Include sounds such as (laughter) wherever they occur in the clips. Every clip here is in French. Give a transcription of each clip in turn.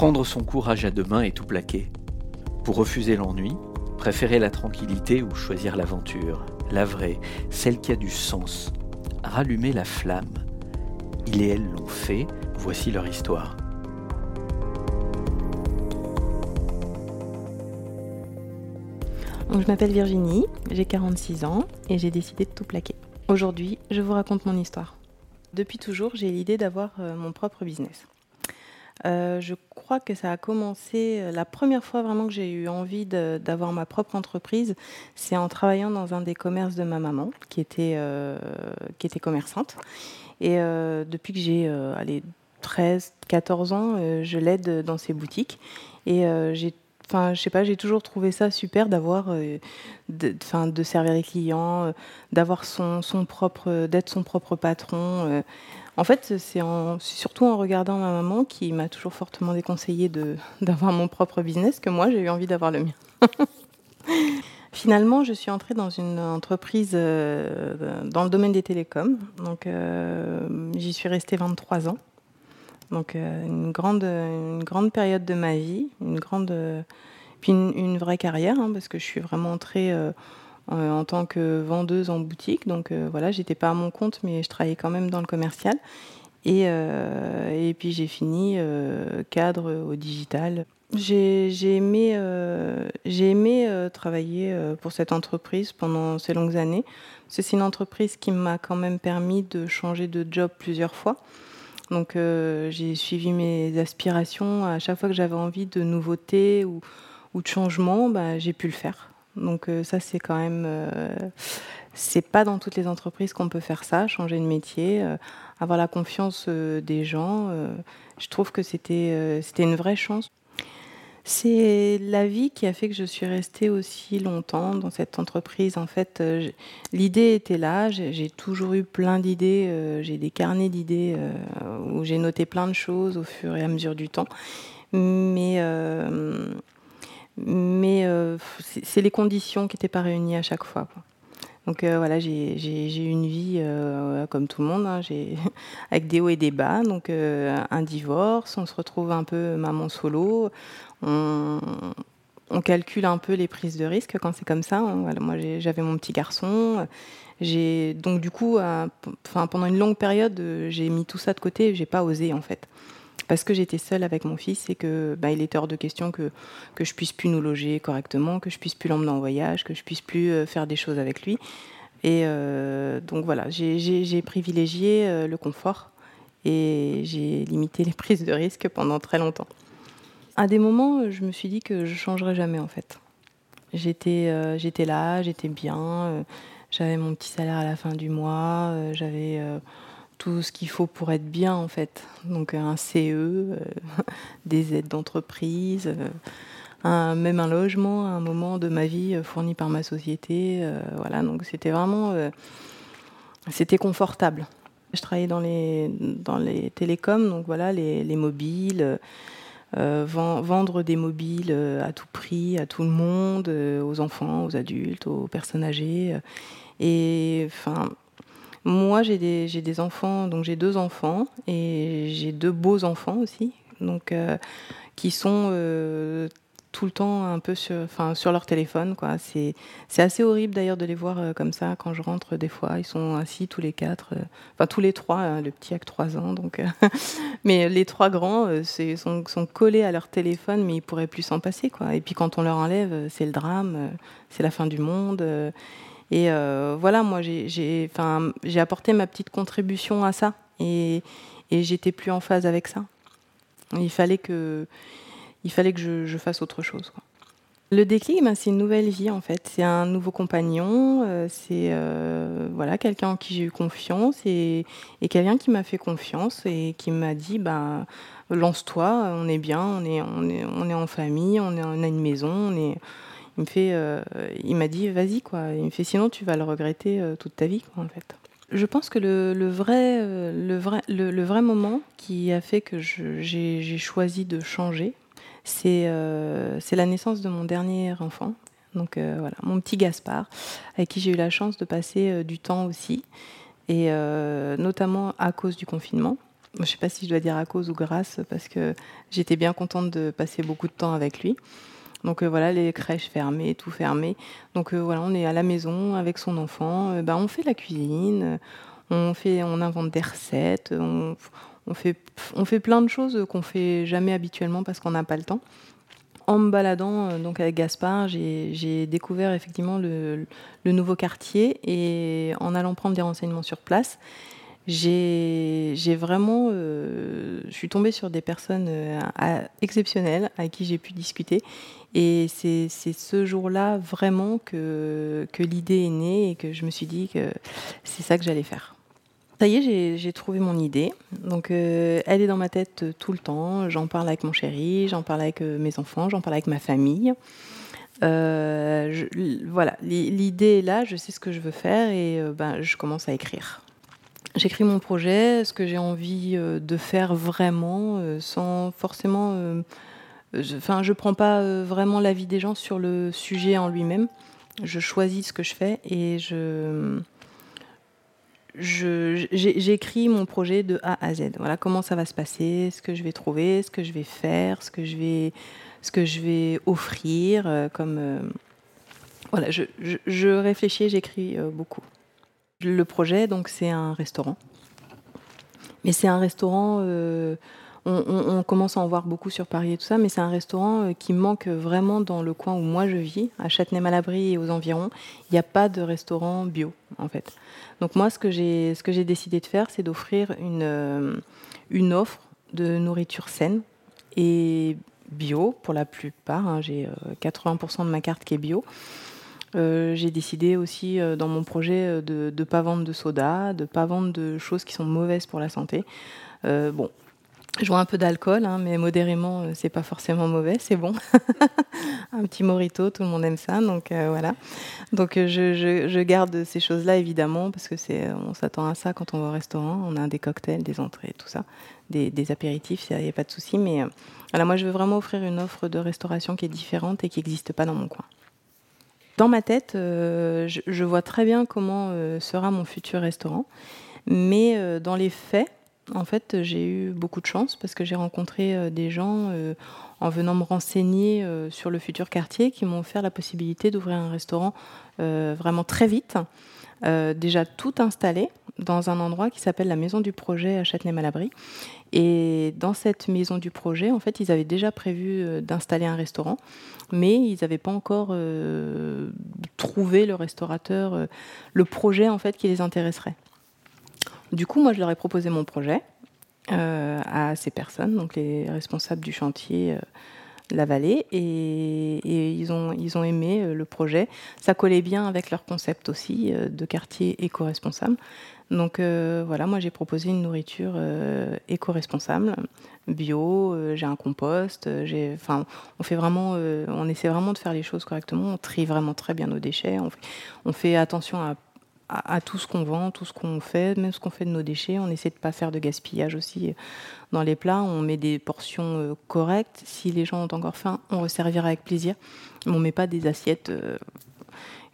prendre son courage à deux mains et tout plaquer. Pour refuser l'ennui, préférer la tranquillité ou choisir l'aventure, la vraie, celle qui a du sens, rallumer la flamme. Il et elle l'ont fait, voici leur histoire. je m'appelle Virginie, j'ai 46 ans et j'ai décidé de tout plaquer. Aujourd'hui, je vous raconte mon histoire. Depuis toujours, j'ai l'idée d'avoir euh, mon propre business. Euh, je crois que ça a commencé, euh, la première fois vraiment que j'ai eu envie d'avoir ma propre entreprise, c'est en travaillant dans un des commerces de ma maman, qui était, qui était commerçante. Et depuis que j'ai 13, 14 ans, je l'aide dans ses boutiques. Et j'ai Enfin, sais pas, j'ai toujours trouvé ça super d'avoir, euh, de, servir les clients, euh, d'avoir son, son, propre, d'être son propre patron. Euh. En fait, c'est surtout en regardant ma maman qui m'a toujours fortement déconseillé (laughs) d'avoir mon propre business que moi j'ai eu envie d'avoir le mien. (laughs) Finalement, je suis entrée dans une entreprise dans le domaine des télécoms. Donc, j'y suis restée 23 ans. Donc euh, une, grande, une grande période de ma vie, une grande, puis une, vraie carrière, hein, parce que je suis vraiment entrée euh, en tant que vendeuse en boutique. Donc euh, voilà, j'étais pas à mon compte, mais je travaillais quand même dans le commercial. Et, et puis j'ai fini cadre au digital. J'ai aimé, aimé travailler pour cette entreprise pendant ces longues années. C'est une entreprise qui m'a quand même permis de changer de job plusieurs fois. Donc euh, j'ai suivi mes aspirations. À chaque fois que j'avais envie de nouveautés ou, de changements, bah, j'ai pu le faire. Donc euh, ça c'est quand même, euh, c'est pas dans toutes les entreprises qu'on peut faire ça, changer de métier, avoir la confiance des gens. je trouve que c'était c'était une vraie chance. C'est la vie qui a fait que je suis restée aussi longtemps dans cette entreprise. En fait, euh, l'idée était là. J'ai toujours eu plein d'idées. Euh, j'ai des carnets d'idées euh, où j'ai noté plein de choses au fur et à mesure du temps. Mais, mais c'est les conditions qui n'étaient pas réunies à chaque fois. Donc voilà, j'ai eu une vie comme tout le monde, hein. (laughs) avec des hauts et des bas. Donc un divorce, on se retrouve un peu maman solo on, calcule un peu les prises de risque quand c'est comme ça. Hein. Moi, j'avais mon petit garçon. Donc du coup, pendant une longue période, j'ai mis tout ça de côté. J'ai pas osé en fait, parce que j'étais seule avec mon fils et que bah, il était hors de question que que je puisse plus nous loger correctement, que je puisse plus l'emmener en voyage, que je puisse plus euh, faire des choses avec lui. Et euh, donc voilà, j'ai privilégié euh, le confort et j'ai limité les prises de risque pendant très longtemps. À des moments, je me suis dit que je changerais jamais en fait. J'étais, là, j'étais bien, j'avais mon petit salaire à la fin du mois, j'avais tout ce qu'il faut pour être bien en fait. Donc un CE, (laughs) des aides d'entreprise, même un logement à un moment de ma vie fourni par ma société. voilà, donc c'était vraiment, c'était confortable. Je travaillais dans les, dans les télécoms, donc voilà, les, les mobiles. Euh, vendre des mobiles euh, à tout prix, à tout le monde, euh, aux enfants, aux adultes, aux personnes âgées. Et enfin, moi j'ai des, des, enfants, donc j'ai deux enfants et j'ai deux beaux enfants aussi, donc qui sont tout le temps un peu sur, sur leur téléphone. C'est, assez horrible d'ailleurs de les voir euh, comme ça quand je rentre des fois. Ils sont assis tous les quatre, euh, enfin tous les trois, hein, le petit a que trois ans. Donc, euh, (laughs) mais les trois grands c'est, sont, sont, collés à leur téléphone, mais ils pourraient plus s'en passer. Quoi. Et puis quand on leur enlève, c'est le drame, c'est la fin du monde. Et voilà, moi j'ai, apporté ma petite contribution à ça. Et, j'étais plus en phase avec ça. Il fallait que il fallait que je, fasse autre chose. Le déclic, ben, c'est une nouvelle vie en fait. C'est un nouveau compagnon, euh, c'est euh, voilà quelqu'un en qui j'ai eu confiance et, quelqu'un qui m'a fait confiance et qui m'a dit ben lance-toi, on est bien, on est on est on est en famille, on, on a une maison, on est. Il me fait, euh, il m'a dit vas-y quoi. Il me fait sinon tu vas le regretter toute ta vie quoi en fait. Je pense que le, le vrai, le, vrai, le, vrai moment qui a fait que j'ai choisi de changer, euh, c'est la naissance de mon dernier enfant. Donc euh, voilà, mon petit Gaspard, avec qui j'ai eu la chance de passer euh, du temps aussi, et notamment à cause du confinement. je ne sais pas si je dois dire à cause ou grâce, parce que j'étais bien contente de passer beaucoup de temps avec lui. Donc voilà, les crèches fermées, tout fermé. Donc voilà, on est à la maison avec son enfant. ben, on fait la cuisine, on, fait, on invente des recettes, on, fait, on fait plein de choses qu'on fait jamais habituellement parce qu'on n'a pas le temps en me baladant euh, donc avec Gaspard, j'ai découvert effectivement le, nouveau quartier et en allant prendre des renseignements sur place, j'ai vraiment, euh, je suis tombée sur des personnes euh, exceptionnelles avec qui j'ai pu discuter. Et c'est ce jour-là vraiment que, l'idée est née et que je me suis dit que c'est ça que j'allais faire. Ça y est, j'ai trouvé mon idée. Donc, euh, elle est dans ma tête euh, tout le temps. J'en parle avec mon chéri, j'en parle avec euh, mes enfants, j'en parle avec ma famille. voilà, l'idée est là, je sais ce que je veux faire et ben, je commence à écrire. J'écris mon projet, ce que j'ai envie de faire vraiment, sans forcément. Enfin, je prends pas vraiment l'avis des gens sur le sujet en lui-même. Je choisis ce que je fais et je j'écris mon projet de A à Z. Voilà comment ça va se passer, ce que je vais trouver, ce que je vais faire, ce que je vais, ce que je vais offrir. Euh, comme euh, voilà, je, je, réfléchis, j'écris euh, beaucoup. Le projet, donc, c'est un restaurant, mais c'est un restaurant on, commence à en voir beaucoup sur Paris et tout ça, mais c'est un restaurant euh, qui manque vraiment dans le coin où moi je vis, à Châtenay-Malabry et aux environs. Il n'y a pas de restaurant bio, en fait. Donc moi, ce que j'ai, décidé de faire, c'est d'offrir une, euh, une offre de nourriture saine et bio pour la plupart. Hein. J'ai 80% euh, de ma carte qui est bio. j'ai décidé aussi dans mon projet de ne pas vendre de soda, de ne pas vendre de choses qui sont mauvaises pour la santé. bon, je vois un peu d'alcool, hein, mais modérément, euh, c'est pas forcément mauvais, c'est bon. (laughs) un petit morito, tout le monde aime ça, donc euh, voilà. Donc euh, je, garde ces choses-là évidemment parce que c'est, on s'attend à ça quand on va au restaurant. On a des cocktails, des entrées, tout ça, des, apéritifs, il n'y a pas de souci. Mais voilà, moi je veux vraiment offrir une offre de restauration qui est différente et qui n'existe pas dans mon coin. Dans ma tête, je, je, vois très bien comment sera mon futur restaurant, mais dans les faits en fait, j'ai eu beaucoup de chance parce que j'ai rencontré euh, des gens euh, en venant me renseigner euh, sur le futur quartier qui m'ont offert la possibilité d'ouvrir un restaurant vraiment très vite, déjà tout installé dans un endroit qui s'appelle la Maison du Projet à Châtenay-Malabry. Et dans cette Maison du Projet, en fait, ils avaient déjà prévu d'installer un restaurant, mais ils n'avaient pas encore trouvé le restaurateur, le projet en fait qui les intéresserait. Du coup, moi, je leur ai proposé mon projet euh, à ces personnes, donc les responsables du chantier euh, La Vallée, et, ils, ont, ils ont aimé euh, le projet. Ça collait bien avec leur concept aussi de quartier éco-responsable. Donc voilà, moi j'ai proposé une nourriture éco-responsable, bio, j'ai un compost, on fait vraiment, on essaie vraiment de faire les choses correctement, on trie vraiment très bien nos déchets, on fait, on fait attention à à, tout ce qu'on vend, tout ce qu'on fait, même ce qu'on fait de nos déchets. On essaie de ne pas faire de gaspillage aussi dans les plats. On met des portions euh, correctes. Si les gens ont encore faim, on resservira avec plaisir. On ne met pas des assiettes euh,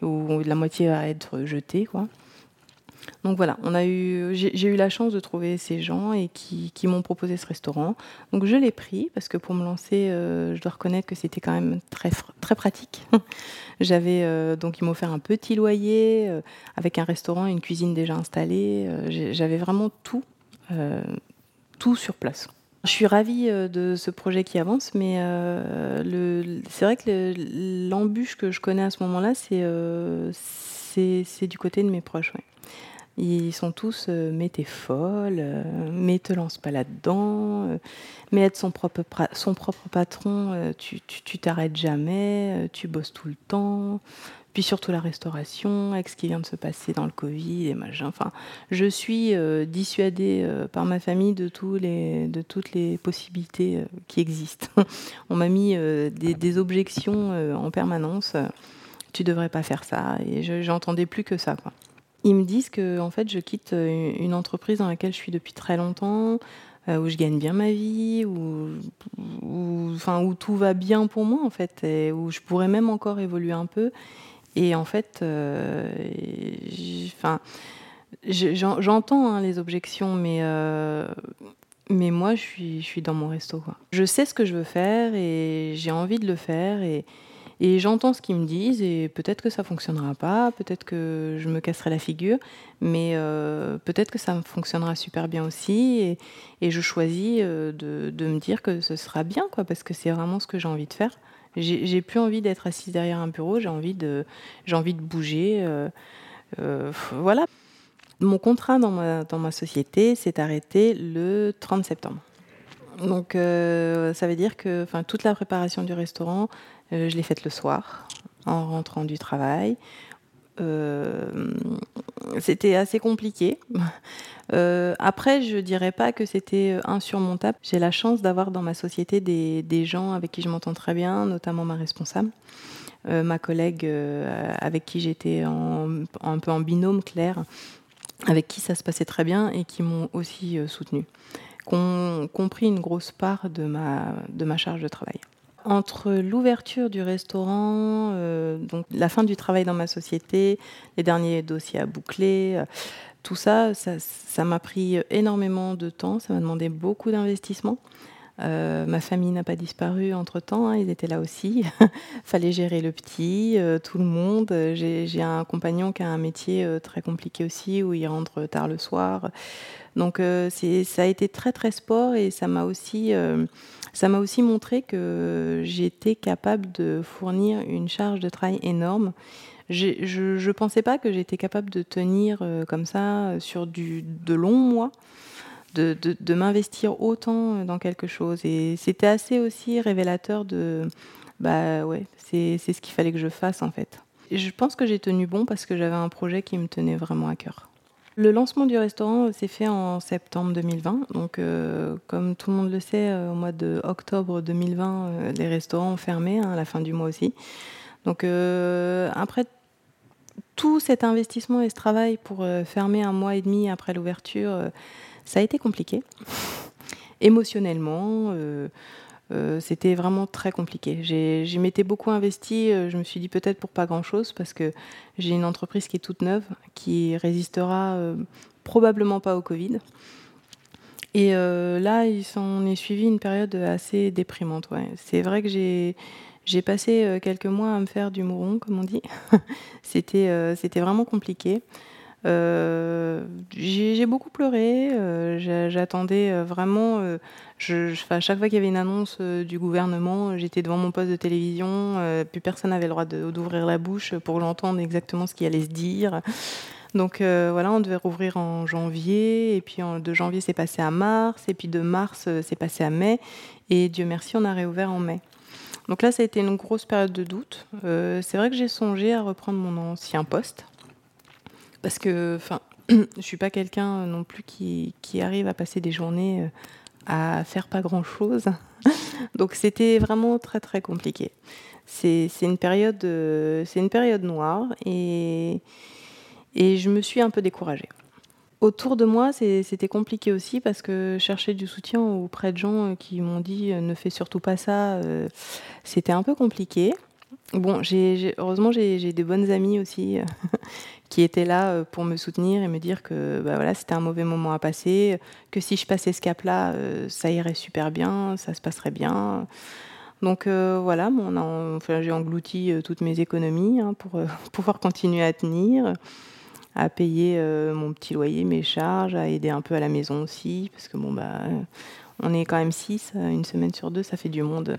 où la moitié va être jetée. Quoi. Donc voilà, on a eu, j'ai eu la chance de trouver ces gens et qui, m'ont proposé ce restaurant. Donc je l'ai pris parce que pour me lancer, euh, je dois reconnaître que c'était quand même très, très pratique. (laughs) J'avais euh, donc ils m'ont offert un petit loyer euh, avec un restaurant, et une cuisine déjà installée. J'avais vraiment tout, tout sur place. Je suis ravie de ce projet qui avance, mais c'est vrai que l'embûche que je connais à ce moment-là, c'est du côté de mes proches. Ils sont tous euh, mais t'es folle, euh, mais te lance pas là-dedans, euh, mais être son propre, patron, tu t'arrêtes jamais, tu bosses tout le temps. Puis surtout la restauration, avec ce qui vient de se passer dans le Covid et machin. Enfin, je suis dissuadée par ma famille de, tous les, de toutes les possibilités qui existent. (laughs) On m'a mis des, objections en permanence. tu devrais pas faire ça. Et j'entendais plus que ça. Quoi. Ils me disent que en fait, je quitte euh, une entreprise dans laquelle je suis depuis très longtemps, euh, où je gagne bien ma vie, où, enfin, où tout va bien pour moi en fait, et où je pourrais même encore évoluer un peu. Et en fait, euh, j'entends hein, les objections, mais Mais moi, je suis, je suis dans mon resto. Je sais ce que je veux faire et j'ai envie de le faire. Et, et j'entends ce qu'ils me disent et peut-être que ça fonctionnera pas, peut-être que je me casserai la figure, mais euh, peut-être que ça fonctionnera super bien aussi. Et, je choisis euh, de, me dire que ce sera bien, quoi, parce que c'est vraiment ce que j'ai envie de faire. J'ai plus envie d'être assise derrière un bureau, j'ai envie de, bouger. Euh, voilà. Mon contrat dans ma société s'est arrêté le 30 septembre. Donc euh, ça veut dire que toute la préparation du restaurant, euh, je l'ai faite le soir, en rentrant du travail. Euh, c'était assez compliqué. (laughs) Après, je dirais pas que c'était insurmontable. J'ai la chance d'avoir dans ma société des, gens avec qui je m'entends très bien, notamment ma responsable, ma collègue avec qui j'étais un peu en binôme, Claire, avec qui ça se passait très bien et qui m'ont aussi soutenue, ont compris une grosse part de ma, de ma charge de travail entre l'ouverture du restaurant, euh, donc la fin du travail dans ma société, les derniers dossiers à boucler, euh, tout ça, ça m'a pris énormément de temps, ça m'a demandé beaucoup d'investissement. Euh, ma famille n'a pas disparu entre temps, hein, ils étaient là aussi. (laughs) Fallait gérer le petit, euh, tout le monde. J'ai un compagnon qui a un métier euh, très compliqué aussi, où il rentre tard le soir. Donc ça a été très très sport et ça m'a aussi aussi montré que j'étais capable de fournir une charge de travail énorme. Je ne pensais pas que j'étais capable de tenir comme ça sur du, de longs mois, de, m'investir autant dans quelque chose. Et c'était assez aussi révélateur de, bah ouais, c'est ce qu'il fallait que je fasse en fait. Et je pense que j'ai tenu bon parce que j'avais un projet qui me tenait vraiment à cœur. Le lancement du restaurant s'est fait en septembre 2020. Donc, euh, comme tout le monde le sait, euh, au mois de octobre 2020, euh, les restaurants ont fermé, hein, à la fin du mois aussi. Donc, après tout cet investissement et ce travail pour fermer un mois et demi après l'ouverture, ça a été compliqué. Émotionnellement, euh, c'était vraiment très compliqué. J'y m'étais beaucoup investi. Euh, je me suis dit peut-être pour pas grand-chose parce que j'ai une entreprise qui est toute neuve, qui résistera euh, probablement pas au Covid. Et euh, là, il s'en est suivi une période assez déprimante. C'est vrai que j'ai passé quelques mois à me faire du mouron, comme on dit. (laughs) euh, c'était vraiment compliqué. Euh, j'ai beaucoup pleuré. Euh, J'attendais euh, vraiment. À chaque fois qu'il y avait une annonce du gouvernement, j'étais devant mon poste de télévision. Plus personne n'avait le droit d'ouvrir la bouche pour l'entendre exactement ce qui allait se dire. Donc voilà, on devait rouvrir en janvier, et puis de janvier c'est passé à mars, et puis de mars c'est passé à mai, et Dieu merci, on a réouvert en mai. Donc là, ça a été une grosse période de doute. C'est vrai que j'ai songé à reprendre mon ancien poste, parce que, enfin, (clears throat) je suis pas quelqu'un non plus qui, arrive à passer des journées euh, à faire pas grand chose. (laughs) Donc c'était vraiment très très compliqué. C'est une période, euh, c'est une période noire et et je me suis un peu découragée. Autour de moi, c'était compliqué aussi parce que chercher du soutien auprès de gens euh, qui m'ont dit ne fais surtout pas ça, euh, c'était un peu compliqué. Bon, heureusement, j'ai des bonnes amies aussi (laughs) qui étaient là euh, pour me soutenir et me dire que bah voilà, c'était un mauvais moment à passer, que si je passais ce cap-là, euh, ça irait super bien, ça se passerait bien. Donc euh, voilà, j'ai englouti euh, toutes mes économies hein, pour euh, (laughs) pouvoir continuer à tenir, à payer euh, mon petit loyer, mes charges, à aider un peu à la maison aussi, parce que bon bah on est quand même six, une semaine sur deux, ça fait du monde.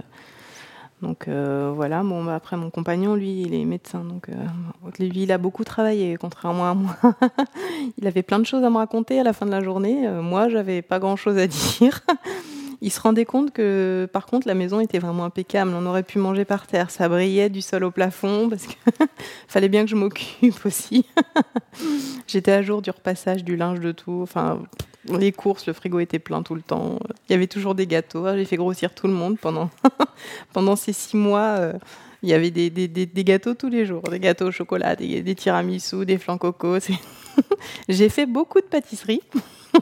Donc euh, voilà, bon, bah, après mon compagnon, lui, il est médecin, donc euh, (laughs) lui, il a beaucoup travaillé, contrairement à moi. (laughs) il avait plein de choses à me raconter à la fin de la journée. Euh, moi, j'avais pas grand-chose à (laughs) dire. il se rendait compte que, par contre, la maison était vraiment impeccable. On aurait pu manger par terre, ça brillait du sol au plafond, parce qu'il fallait bien que je m'occupe aussi. J'étais à jour du repassage, du linge, de tout. Enfin, les courses, le frigo était plein tout le temps. Il y avait toujours des gâteaux. J'ai fait grossir tout le monde pendant, (laughs) pendant ces six mois. Euh, il y avait des, des, des, gâteaux tous les jours, des gâteaux au chocolat, des, tiramisu, des flancs coco. (laughs) J'ai fait beaucoup de pâtisseries.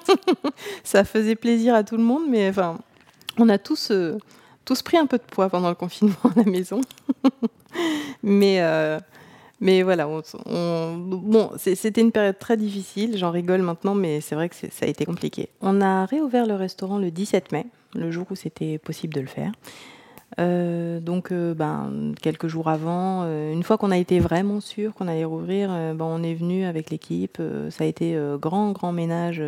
(laughs) Ça faisait plaisir à tout le monde, mais enfin, on a tous, euh, tous pris un peu de poids pendant le confinement à la maison. mais, euh, Mais voilà, bon, c'était une période très difficile. J'en rigole maintenant, mais c'est vrai que ça a été compliqué. On a réouvert le restaurant le 17 mai, le jour où c'était possible de le faire. Euh, donc, euh, ben, quelques jours avant, euh, une fois qu'on a été vraiment sûr qu'on allait rouvrir, ben, on est venu avec l'équipe. ça a été grand, grand ménage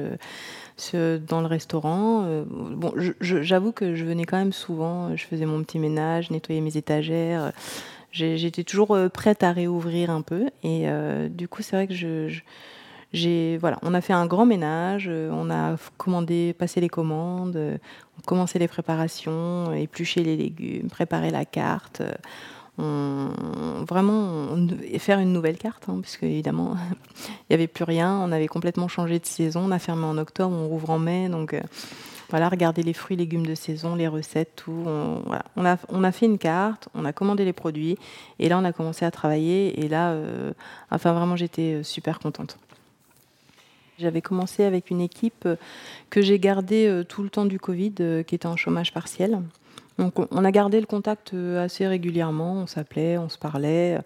dans le restaurant. bon, j'avoue que je venais quand même souvent. Je faisais mon petit ménage, nettoyais mes étagères. J'étais toujours prête à réouvrir un peu. Et du coup, c'est vrai que je j'ai voilà, on a fait un grand ménage, euh, on a commandé, passé les commandes, euh, commencé les préparations, éplucher les légumes, préparer la carte. Euh, vraiment faire une nouvelle carte, hein, puisque évidemment (laughs) il n'y avait plus rien, on avait complètement changé de saison, on a fermé en octobre, on rouvre en mai, donc voilà, regarder les fruits, légumes de saison, les recettes, tout. On, a, on a fait une carte, on a commandé les produits, et là on a commencé à travailler, et là, enfin vraiment j'étais super contente. J'avais commencé avec une équipe euh, que j'ai gardée euh, tout le temps du Covid, euh, qui était en chômage partiel. Donc on a gardé le contact assez régulièrement, on s'appelait, on se parlait.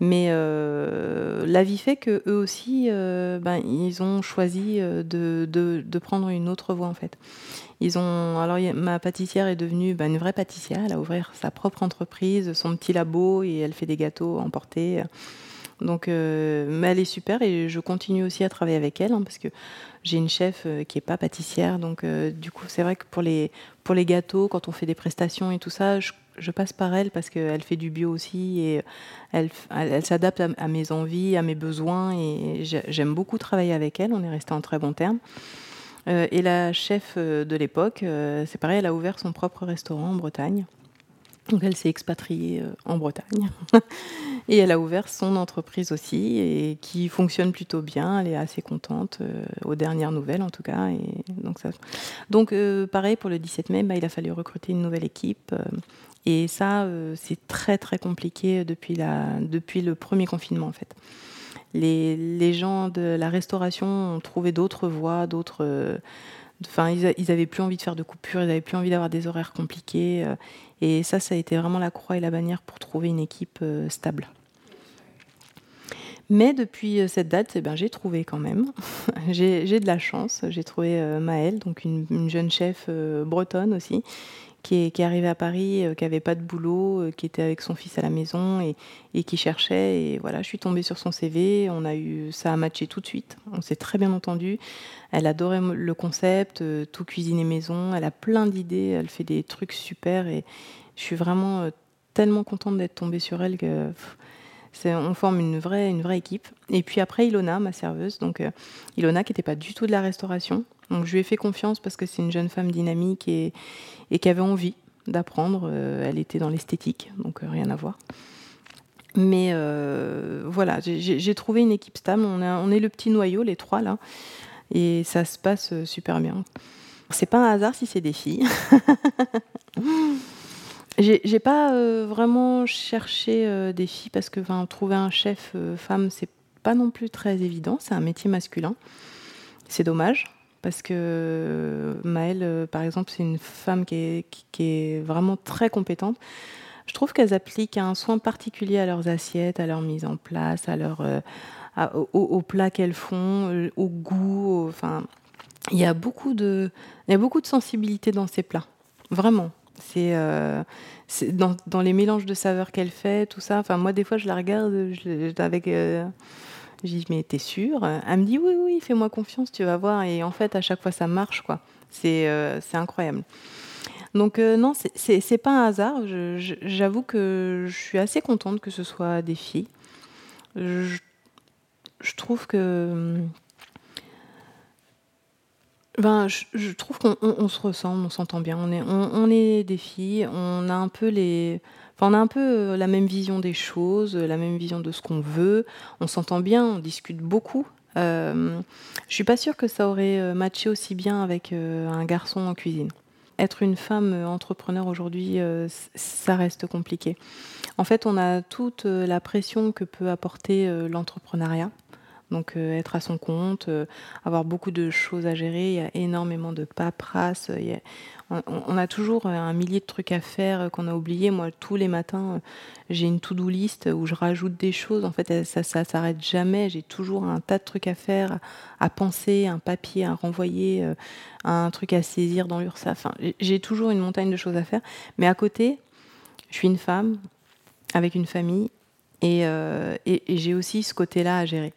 Mais la vie fait que eux aussi, ben, ils ont choisi de, de, prendre une autre voie en fait. Ils ont, alors ma pâtissière est devenue ben, une vraie pâtissière. Elle a ouvert sa propre entreprise, son petit labo et elle fait des gâteaux emportés. Donc, euh, elle est super et je continue aussi à travailler avec elle hein, parce que j'ai une chef euh, qui est pas pâtissière. Donc, euh, du coup, c'est vrai que pour les, pour les gâteaux, quand on fait des prestations et tout ça, je, passe par elle parce qu'elle fait du bio aussi et elle, elle, s'adapte à, mes envies, à mes besoins et j'aime beaucoup travailler avec elle. On est resté en très bons termes. et la chef de l'époque, c'est pareil, elle a ouvert son propre restaurant en Bretagne. Donc elle s'est expatriée euh, en Bretagne (laughs) et elle a ouvert son entreprise aussi et qui fonctionne plutôt bien. Elle est assez contente euh, aux dernières nouvelles en tout cas. Donc euh, pareil pour le 17 mai, bah, il a fallu recruter une nouvelle équipe et ça c'est très très compliqué depuis, le premier confinement en fait. Les gens de la restauration ont trouvé d'autres voies, d'autres Ils, n'avaient plus envie de faire de coupures, ils n'avaient plus envie d'avoir des horaires compliqués. Euh, et ça, ça a été vraiment la croix et la bannière pour trouver une équipe euh, stable. Mais depuis euh, cette date, eh ben, j'ai trouvé quand même. (laughs) j'ai de la chance. J'ai trouvé Maëlle, donc une, jeune chef bretonne aussi, qui est, qui à Paris, qui n'avait pas de boulot, qui était avec son fils à la maison et, qui cherchait. Et voilà, je suis tombée sur son CV. On a eu, ça a matché tout de suite. On s'est très bien entendu. Elle adorait le concept, euh, tout cuisiner maison. Elle a plein d'idées, elle fait des trucs super et je suis vraiment euh, tellement contente d'être tombée sur elle que on forme une vraie, une vraie équipe. Et puis après, Ilona, ma serveuse, donc euh, Ilona qui n'était pas du tout de la restauration. Donc je lui ai fait confiance parce que c'est une jeune femme dynamique et, qui avait envie d'apprendre. elle était dans l'esthétique, donc rien à voir. Mais voilà, j'ai trouvé une équipe stable. On, on est le petit noyau, les trois là et ça se passe euh, super bien. C'est pas un hasard si c'est des filles. (laughs) J'ai pas euh, vraiment cherché euh, des filles parce que trouver un chef femme, c'est pas non plus très évident. C'est un métier masculin. C'est dommage parce que Maëlle, par exemple, c'est une femme qui est, vraiment très compétente. Je trouve qu'elles appliquent un soin particulier à leurs assiettes, à leur mise en place, à leur au, plats qu'elles font, euh, au goût. enfin, il y a beaucoup de, il y a beaucoup de sensibilité dans ces plats, vraiment. C'est euh, dans, les mélanges de saveurs qu'elle fait, tout ça. Enfin, moi, des fois, je la regarde avec. Euh, je dis, mais t'es sûre Elle me dit, oui, oui, fais-moi confiance, tu vas voir. Et en fait, à chaque fois, ça marche, quoi. C'est c'est incroyable. Donc, non, c'est pas un hasard. J'avoue que je suis assez contente que ce soit des filles. Je je trouve que. Ben, je, trouve qu'on se ressemble, on s'entend bien. On est, on, est des filles, on a un peu les. On a un peu euh, la même vision des choses, la même vision de ce qu'on veut. On s'entend bien, on discute beaucoup. Euh, je suis pas sûre que ça aurait euh, matché aussi bien avec euh, un garçon en cuisine. Être une femme entrepreneur aujourd'hui, ça reste compliqué. En fait, on a toute la pression que peut apporter l'entrepreneuriat. Donc être à son compte, avoir beaucoup de choses à gérer, il y a énormément de paperasse, on, a toujours un millier de trucs à faire qu'on a oubliés. Moi, tous les matins, j'ai une to-do list où je rajoute des choses. En fait, ça, ça s'arrête jamais. J'ai toujours un tas de trucs à faire, à penser, un papier à renvoyer, un truc à saisir dans l'URSSAF. Enfin, j'ai toujours une montagne de choses à faire. Mais à côté, je suis une femme avec une famille et, j'ai aussi ce côté-là à gérer.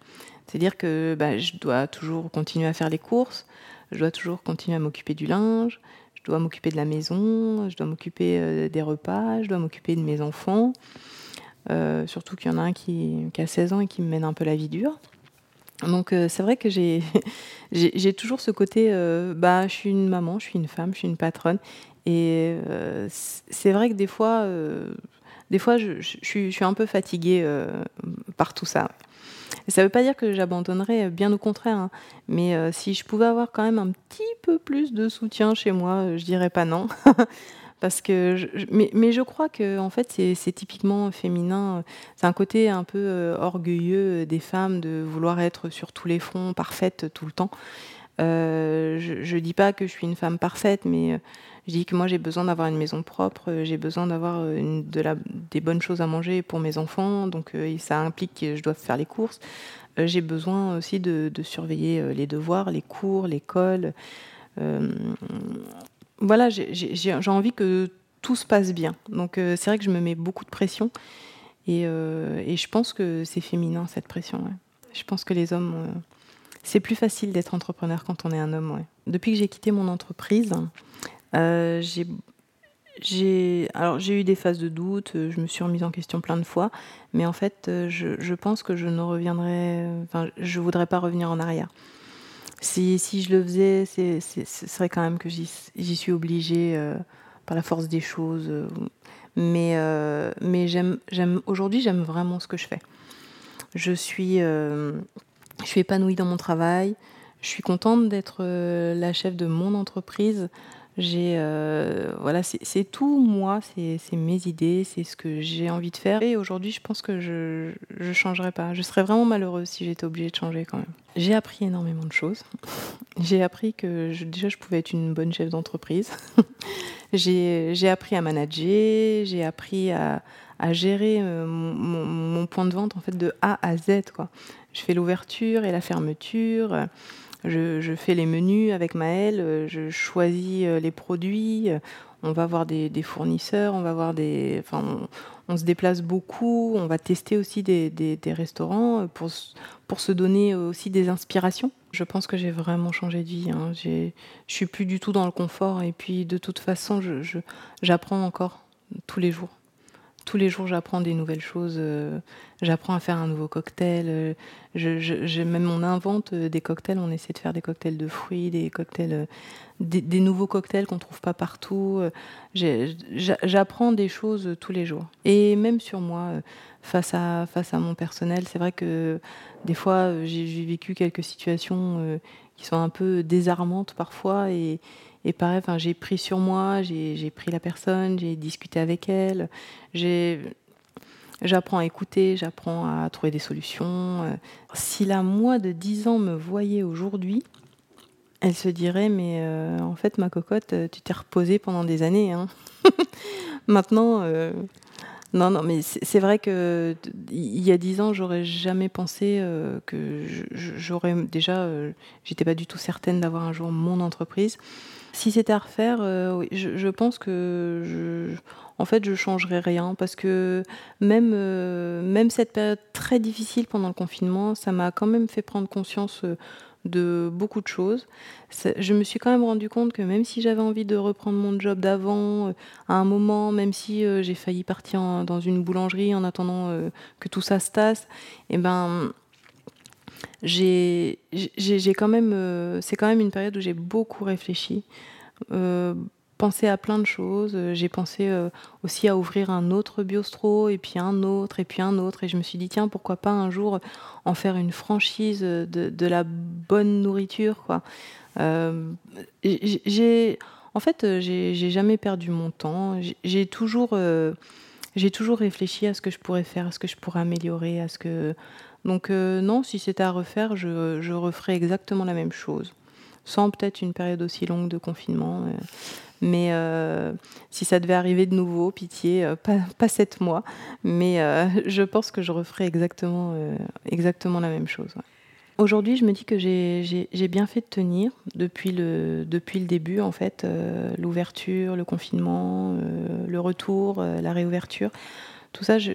C'est-à-dire que bah, je dois toujours continuer à faire les courses, je dois toujours continuer à m'occuper du linge, je dois m'occuper de la maison, je dois m'occuper euh, des repas, je dois m'occuper de mes enfants. Euh, surtout qu'il y en a un qui, a 16 ans et qui me mène un peu la vie dure. Donc euh, c'est vrai que j'ai, (laughs) j'ai, toujours ce côté, bah, je suis une maman, je suis une femme, je suis une patronne. Et c'est vrai que des fois, des fois je, suis, un peu fatiguée par tout ça. Ça ne veut pas dire que j'abandonnerais, bien au contraire. Hein. Mais euh, si je pouvais avoir quand même un petit peu plus de soutien chez moi, euh, je dirais pas non. (laughs) Parce que mais, je crois que en fait c'est typiquement féminin. C'est un côté un peu euh, orgueilleux des femmes de vouloir être sur tous les fronts, parfaite tout le temps. Je, ne dis pas que je suis une femme parfaite, mais je dis que moi j'ai besoin d'avoir une maison propre, euh, j'ai besoin d'avoir euh, des bonnes choses à manger pour mes enfants, donc euh, ça implique que je dois faire les courses. j'ai besoin aussi de, surveiller les devoirs, les cours, l'école. voilà, j'ai envie que tout se passe bien. Donc c'est vrai que je me mets beaucoup de pression et je pense que c'est féminin cette pression. Je pense que les hommes, c'est plus facile d'être entrepreneur quand on est un homme. Depuis que j'ai quitté mon entreprise, euh, j'ai eu des phases de doute, euh, je me suis remise en question plein de fois, mais en fait, euh, je, pense que je ne reviendrai, enfin, je voudrais pas revenir en arrière. Si, si je le faisais, c'est, ce serait quand même que j'y, suis obligée par la force des choses. mais mais aujourd'hui, j'aime vraiment ce que je fais. Je suis, je suis épanouie dans mon travail. Je suis contente d'être la chef de mon entreprise. J'ai euh, voilà, c'est tout moi, c'est mes idées, c'est ce que j'ai envie de faire. Et aujourd'hui, je pense que je ne changerai pas. Je serais vraiment malheureuse si j'étais obligée de changer quand même. J'ai appris énormément de choses. (laughs) j'ai appris que déjà je pouvais être une bonne chef d'entreprise. (laughs) j'ai appris à manager, j'ai appris à, à gérer euh, mon, point de vente en fait de A à Z. Quoi. Je fais l'ouverture et la fermeture. Je, fais les menus avec Maëlle, euh, je choisis euh, les produits, euh, on va voir des, fournisseurs, on va voir des. Enfin, on, se déplace beaucoup, on va tester aussi des, restaurants pour, pour se donner aussi des inspirations. Je pense que j'ai vraiment changé de vie. Hein. Je suis plus du tout dans le confort et puis de toute façon, j'apprends encore tous les jours tous les jours, j'apprends des nouvelles choses. Euh, j'apprends à faire un nouveau cocktail. Euh, je, même on invente euh, des cocktails. On essaie de faire des cocktails de fruits, des cocktails, des, nouveaux cocktails qu'on trouve pas partout. j'apprends des choses tous les jours. Et même sur moi, face à face à mon personnel, c'est vrai que des fois, j'ai vécu quelques situations qui sont un peu désarmantes parfois et et pareil, enfin, j'ai pris sur moi, j'ai pris la personne, j'ai discuté avec elle, j'apprends à écouter, j'apprends à trouver des solutions. Euh, si la moi de 10 ans me voyait aujourd'hui, elle se dirait mais euh, en fait ma cocotte, euh, tu t'es reposée pendant des années. Hein. (laughs) Maintenant, non, non, mais c'est vrai que il y a dix ans, j'aurais jamais pensé que j'aurais déjà, j'étais pas du tout certaine d'avoir un jour mon entreprise. Si c'était à refaire, euh, je, pense que je, en fait, je changerais rien parce que même, euh, même cette période très difficile pendant le confinement, ça m'a quand même fait prendre conscience euh, de beaucoup de choses. Je me suis quand même rendu compte que même si j'avais envie de reprendre mon job d'avant, à un moment, même si j'ai failli partir dans une boulangerie en attendant que tout ça se tasse, et eh ben j'ai quand même, euh, c'est quand même une période où j'ai beaucoup réfléchi, euh, pensé à plein de choses. Euh, j'ai pensé aussi à ouvrir un autre biostro, et puis un autre, et puis un autre. Et je me suis dit, tiens, pourquoi pas un jour en faire une franchise de, de la bonne nourriture, quoi. j'ai, en fait, j'ai jamais perdu mon temps. J'ai toujours, j'ai toujours réfléchi à ce que je pourrais faire, à ce que je pourrais améliorer, à ce que Donc non, si c'était à refaire, je, referais exactement la même chose, sans peut-être une période aussi longue de confinement. mais si ça devait arriver de nouveau, pitié, pas, pas sept mois, mais (laughs) je pense que je referais exactement, la même chose. Aujourd'hui, je me dis que j'ai bien fait de tenir depuis le, depuis le début, en fait, euh, l'ouverture, le confinement, euh, le retour, euh, la réouverture. Tout ça, je,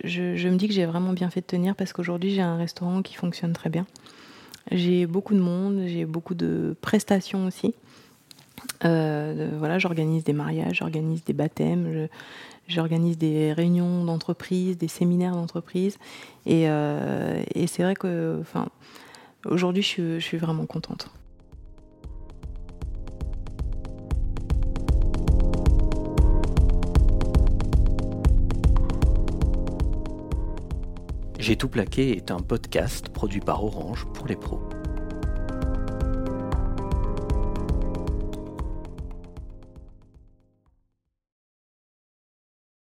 me dis que j'ai vraiment bien fait de tenir parce qu'aujourd'hui, j'ai un restaurant qui fonctionne très bien. J'ai beaucoup de monde, j'ai beaucoup de prestations aussi. voilà, j'organise des mariages, j'organise des baptêmes, j'organise des réunions d'entreprise, des séminaires d'entreprise. Et, et c'est vrai que, enfin, Aujourd'hui, je, suis vraiment contente. J'ai tout plaqué est un podcast produit par Orange pour les pros.